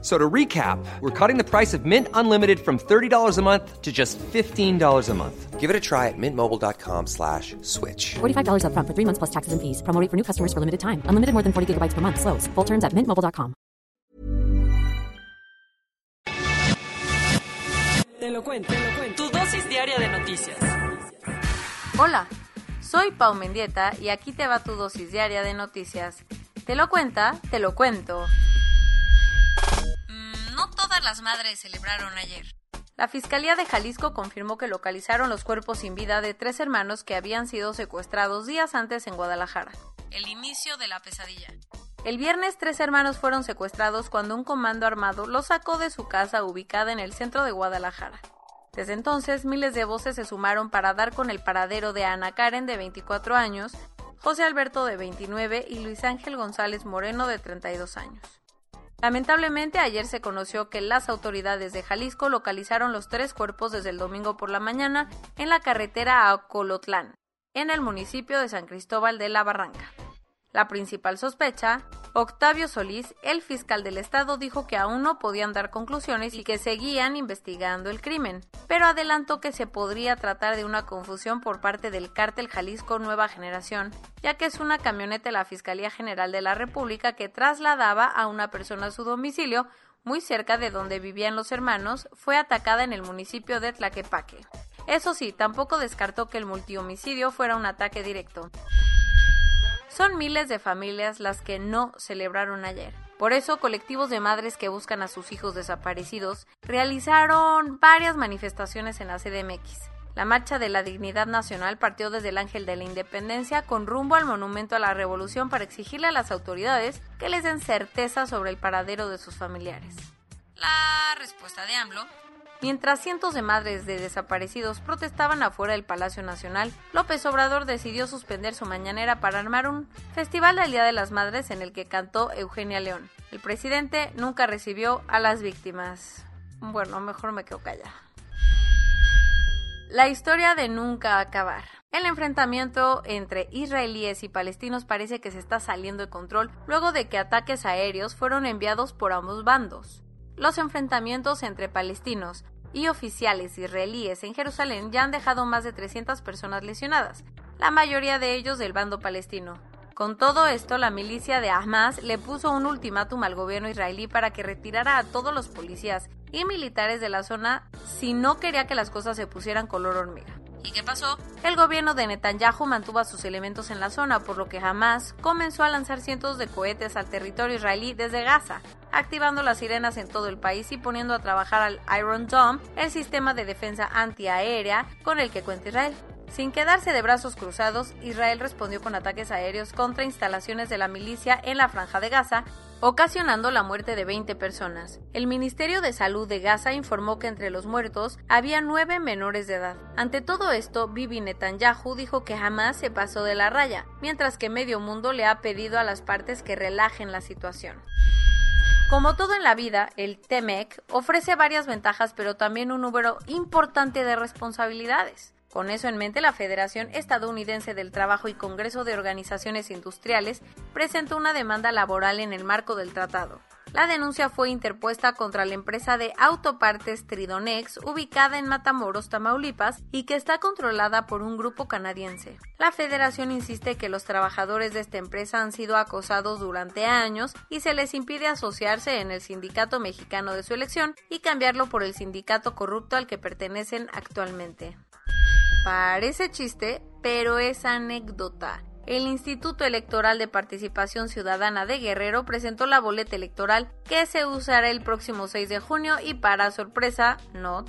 So to recap, we're cutting the price of Mint Unlimited from $30 a month to just $15 a month. Give it a try at mintmobile.com slash switch. $45 upfront for three months plus taxes and fees. Promo rate for new customers for limited time. Unlimited more than 40 gigabytes per month. Slows. Full terms at mintmobile.com. Te lo cuento, te lo cuento. Tu dosis diaria de noticias. Hola, soy Pau Mendieta y aquí te va tu dosis diaria de noticias. Te lo cuenta, te lo cuento. Todas las madres celebraron ayer. La Fiscalía de Jalisco confirmó que localizaron los cuerpos sin vida de tres hermanos que habían sido secuestrados días antes en Guadalajara. El inicio de la pesadilla. El viernes tres hermanos fueron secuestrados cuando un comando armado los sacó de su casa ubicada en el centro de Guadalajara. Desde entonces, miles de voces se sumaron para dar con el paradero de Ana Karen, de 24 años, José Alberto, de 29, y Luis Ángel González Moreno, de 32 años. Lamentablemente, ayer se conoció que las autoridades de Jalisco localizaron los tres cuerpos desde el domingo por la mañana en la carretera a Colotlán, en el municipio de San Cristóbal de la Barranca. La principal sospecha, Octavio Solís, el fiscal del estado, dijo que aún no podían dar conclusiones y que seguían investigando el crimen, pero adelantó que se podría tratar de una confusión por parte del cártel Jalisco Nueva Generación, ya que es una camioneta de la Fiscalía General de la República que trasladaba a una persona a su domicilio, muy cerca de donde vivían los hermanos, fue atacada en el municipio de Tlaquepaque. Eso sí, tampoco descartó que el multihomicidio fuera un ataque directo. Son miles de familias las que no celebraron ayer. Por eso, colectivos de madres que buscan a sus hijos desaparecidos realizaron varias manifestaciones en la CDMX. La Marcha de la Dignidad Nacional partió desde el Ángel de la Independencia con rumbo al Monumento a la Revolución para exigirle a las autoridades que les den certeza sobre el paradero de sus familiares. La respuesta de AMLO Mientras cientos de madres de desaparecidos protestaban afuera del Palacio Nacional, López Obrador decidió suspender su mañanera para armar un festival del Día de las Madres en el que cantó Eugenia León. El presidente nunca recibió a las víctimas. Bueno, mejor me quedo callada. La historia de nunca acabar. El enfrentamiento entre israelíes y palestinos parece que se está saliendo de control luego de que ataques aéreos fueron enviados por ambos bandos. Los enfrentamientos entre palestinos y oficiales israelíes en Jerusalén ya han dejado más de 300 personas lesionadas, la mayoría de ellos del bando palestino. Con todo esto, la milicia de Hamas le puso un ultimátum al gobierno israelí para que retirara a todos los policías y militares de la zona si no quería que las cosas se pusieran color hormiga. ¿Y qué pasó? El gobierno de Netanyahu mantuvo a sus elementos en la zona, por lo que Hamas comenzó a lanzar cientos de cohetes al territorio israelí desde Gaza, activando las sirenas en todo el país y poniendo a trabajar al Iron Dome, el sistema de defensa antiaérea con el que cuenta Israel. Sin quedarse de brazos cruzados, Israel respondió con ataques aéreos contra instalaciones de la milicia en la franja de Gaza, ocasionando la muerte de 20 personas. El Ministerio de Salud de Gaza informó que entre los muertos había nueve menores de edad. Ante todo esto, Bibi Netanyahu dijo que jamás se pasó de la raya, mientras que medio mundo le ha pedido a las partes que relajen la situación. Como todo en la vida, el TEMEC ofrece varias ventajas, pero también un número importante de responsabilidades. Con eso en mente, la Federación Estadounidense del Trabajo y Congreso de Organizaciones Industriales presentó una demanda laboral en el marco del tratado. La denuncia fue interpuesta contra la empresa de autopartes Tridonex, ubicada en Matamoros, Tamaulipas, y que está controlada por un grupo canadiense. La federación insiste que los trabajadores de esta empresa han sido acosados durante años y se les impide asociarse en el sindicato mexicano de su elección y cambiarlo por el sindicato corrupto al que pertenecen actualmente. Parece chiste, pero es anécdota. El Instituto Electoral de Participación Ciudadana de Guerrero presentó la boleta electoral que se usará el próximo 6 de junio y para sorpresa, not,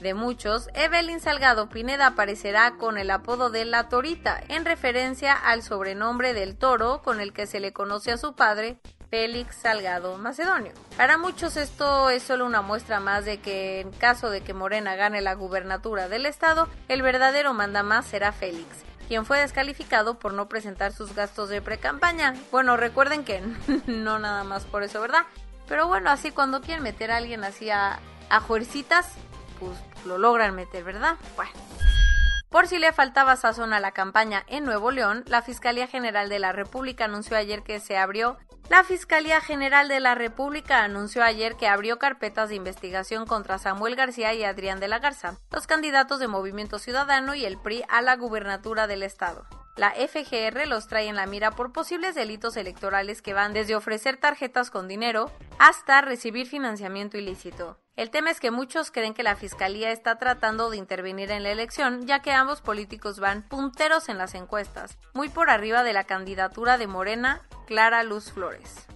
de muchos, Evelyn Salgado Pineda aparecerá con el apodo de La Torita, en referencia al sobrenombre del toro con el que se le conoce a su padre, Félix Salgado Macedonio. Para muchos esto es solo una muestra más de que en caso de que Morena gane la gubernatura del estado, el verdadero mandamás será Félix. quien fue descalificado por no presentar sus gastos de pre-campaña. Bueno, recuerden que no nada más por eso, ¿verdad? Pero bueno, así cuando quieren meter a alguien así a, a juercitas, pues lo logran meter, ¿verdad? Bueno. Por si le faltaba sazón a la campaña en Nuevo León, la Fiscalía General de la República anunció ayer que se abrió la Fiscalía General de la República anunció ayer que abrió carpetas de investigación contra Samuel García y Adrián de la Garza, los candidatos de Movimiento Ciudadano y el PRI a la gubernatura del estado. La FGR los trae en la mira por posibles delitos electorales que van desde ofrecer tarjetas con dinero hasta recibir financiamiento ilícito. El tema es que muchos creen que la Fiscalía está tratando de intervenir en la elección, ya que ambos políticos van punteros en las encuestas, muy por arriba de la candidatura de Morena, Clara Luz Flores.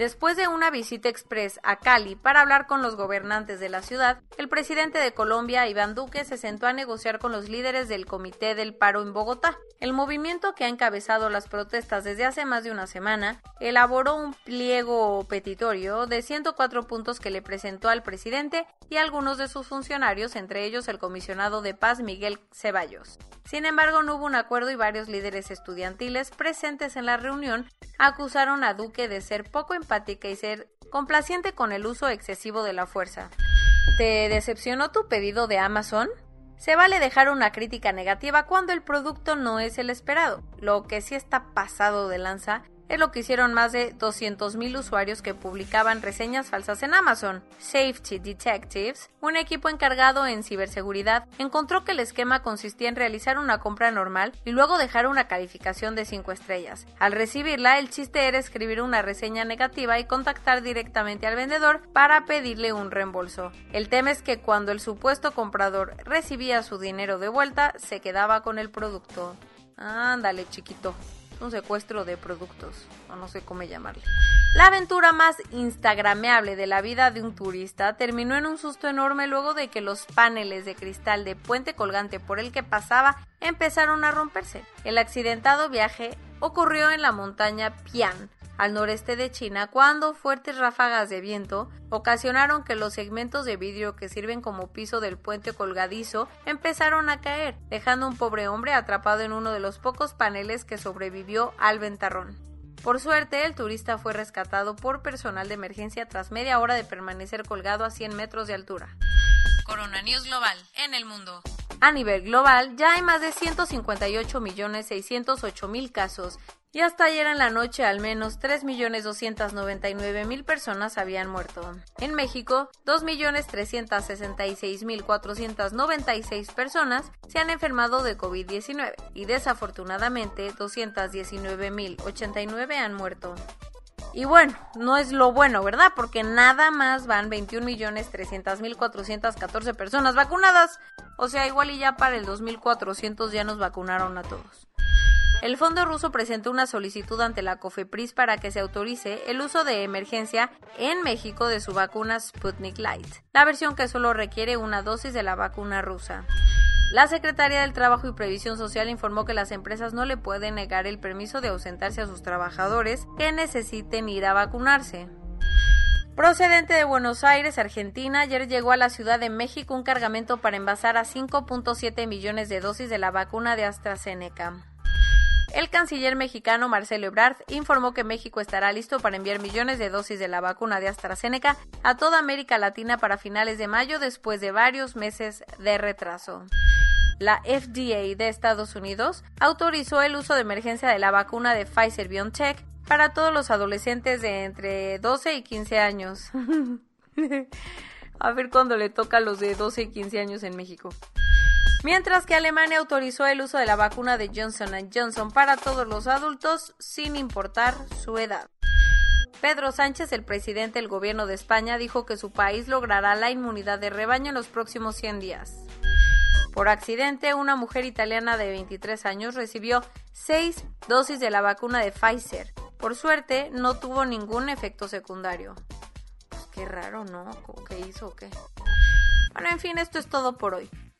Después de una visita express a Cali para hablar con los gobernantes de la ciudad, el presidente de Colombia, Iván Duque, se sentó a negociar con los líderes del Comité del Paro en Bogotá. El movimiento que ha encabezado las protestas desde hace más de una semana elaboró un pliego petitorio de 104 puntos que le presentó al presidente y algunos de sus funcionarios, entre ellos el comisionado de paz Miguel Ceballos. Sin embargo, no hubo un acuerdo y varios líderes estudiantiles presentes en la reunión acusaron a Duque de ser poco empática y ser complaciente con el uso excesivo de la fuerza. ¿Te decepcionó tu pedido de Amazon? Se vale dejar una crítica negativa cuando el producto no es el esperado. Lo que sí está pasado de lanza es lo que hicieron más de 200.000 usuarios que publicaban reseñas falsas en Amazon. Safety Detectives, un equipo encargado en ciberseguridad, encontró que el esquema consistía en realizar una compra normal y luego dejar una calificación de 5 estrellas. Al recibirla, el chiste era escribir una reseña negativa y contactar directamente al vendedor para pedirle un reembolso. El tema es que cuando el supuesto comprador recibía su dinero de vuelta, se quedaba con el producto. Ándale, chiquito un secuestro de productos, o no sé cómo llamarle. La aventura más instagrameable de la vida de un turista terminó en un susto enorme luego de que los paneles de cristal de puente colgante por el que pasaba empezaron a romperse. El accidentado viaje ocurrió en la montaña Pian, al noreste de China cuando fuertes ráfagas de viento ocasionaron que los segmentos de vidrio que sirven como piso del puente colgadizo empezaron a caer, dejando un pobre hombre atrapado en uno de los pocos paneles que sobrevivió al ventarrón. Por suerte, el turista fue rescatado por personal de emergencia tras media hora de permanecer colgado a 100 metros de altura. Corona News Global en el mundo. A nivel global, ya hay más de 158.608.000 casos y hasta ayer en la noche al menos 3.299.000 personas habían muerto. En México, 2.366.496 personas se han enfermado de COVID-19 y desafortunadamente 219.089 han muerto. Y bueno, no es lo bueno, ¿verdad? Porque nada más van 21.300.414 personas vacunadas. O sea, igual y ya para el 2.400 ya nos vacunaron a todos. El fondo ruso presentó una solicitud ante la COFEPRIS para que se autorice el uso de emergencia en México de su vacuna Sputnik Light, la versión que solo requiere una dosis de la vacuna rusa. La Secretaría del Trabajo y Previsión Social informó que las empresas no le pueden negar el permiso de ausentarse a sus trabajadores que necesiten ir a vacunarse. Procedente de Buenos Aires, Argentina, ayer llegó a la Ciudad de México un cargamento para envasar a 5.7 millones de dosis de la vacuna de AstraZeneca. El canciller mexicano Marcelo Ebrard informó que México estará listo para enviar millones de dosis de la vacuna de AstraZeneca a toda América Latina para finales de mayo después de varios meses de retraso. La FDA de Estados Unidos autorizó el uso de emergencia de la vacuna de Pfizer BioNTech para todos los adolescentes de entre 12 y 15 años. a ver cuándo le toca a los de 12 y 15 años en México mientras que Alemania autorizó el uso de la vacuna de Johnson Johnson para todos los adultos sin importar su edad. Pedro Sánchez, el presidente del gobierno de España, dijo que su país logrará la inmunidad de rebaño en los próximos 100 días. Por accidente, una mujer italiana de 23 años recibió 6 dosis de la vacuna de Pfizer. Por suerte, no tuvo ningún efecto secundario. Pues qué raro, ¿no? ¿Qué hizo o qué? Bueno, en fin, esto es todo por hoy.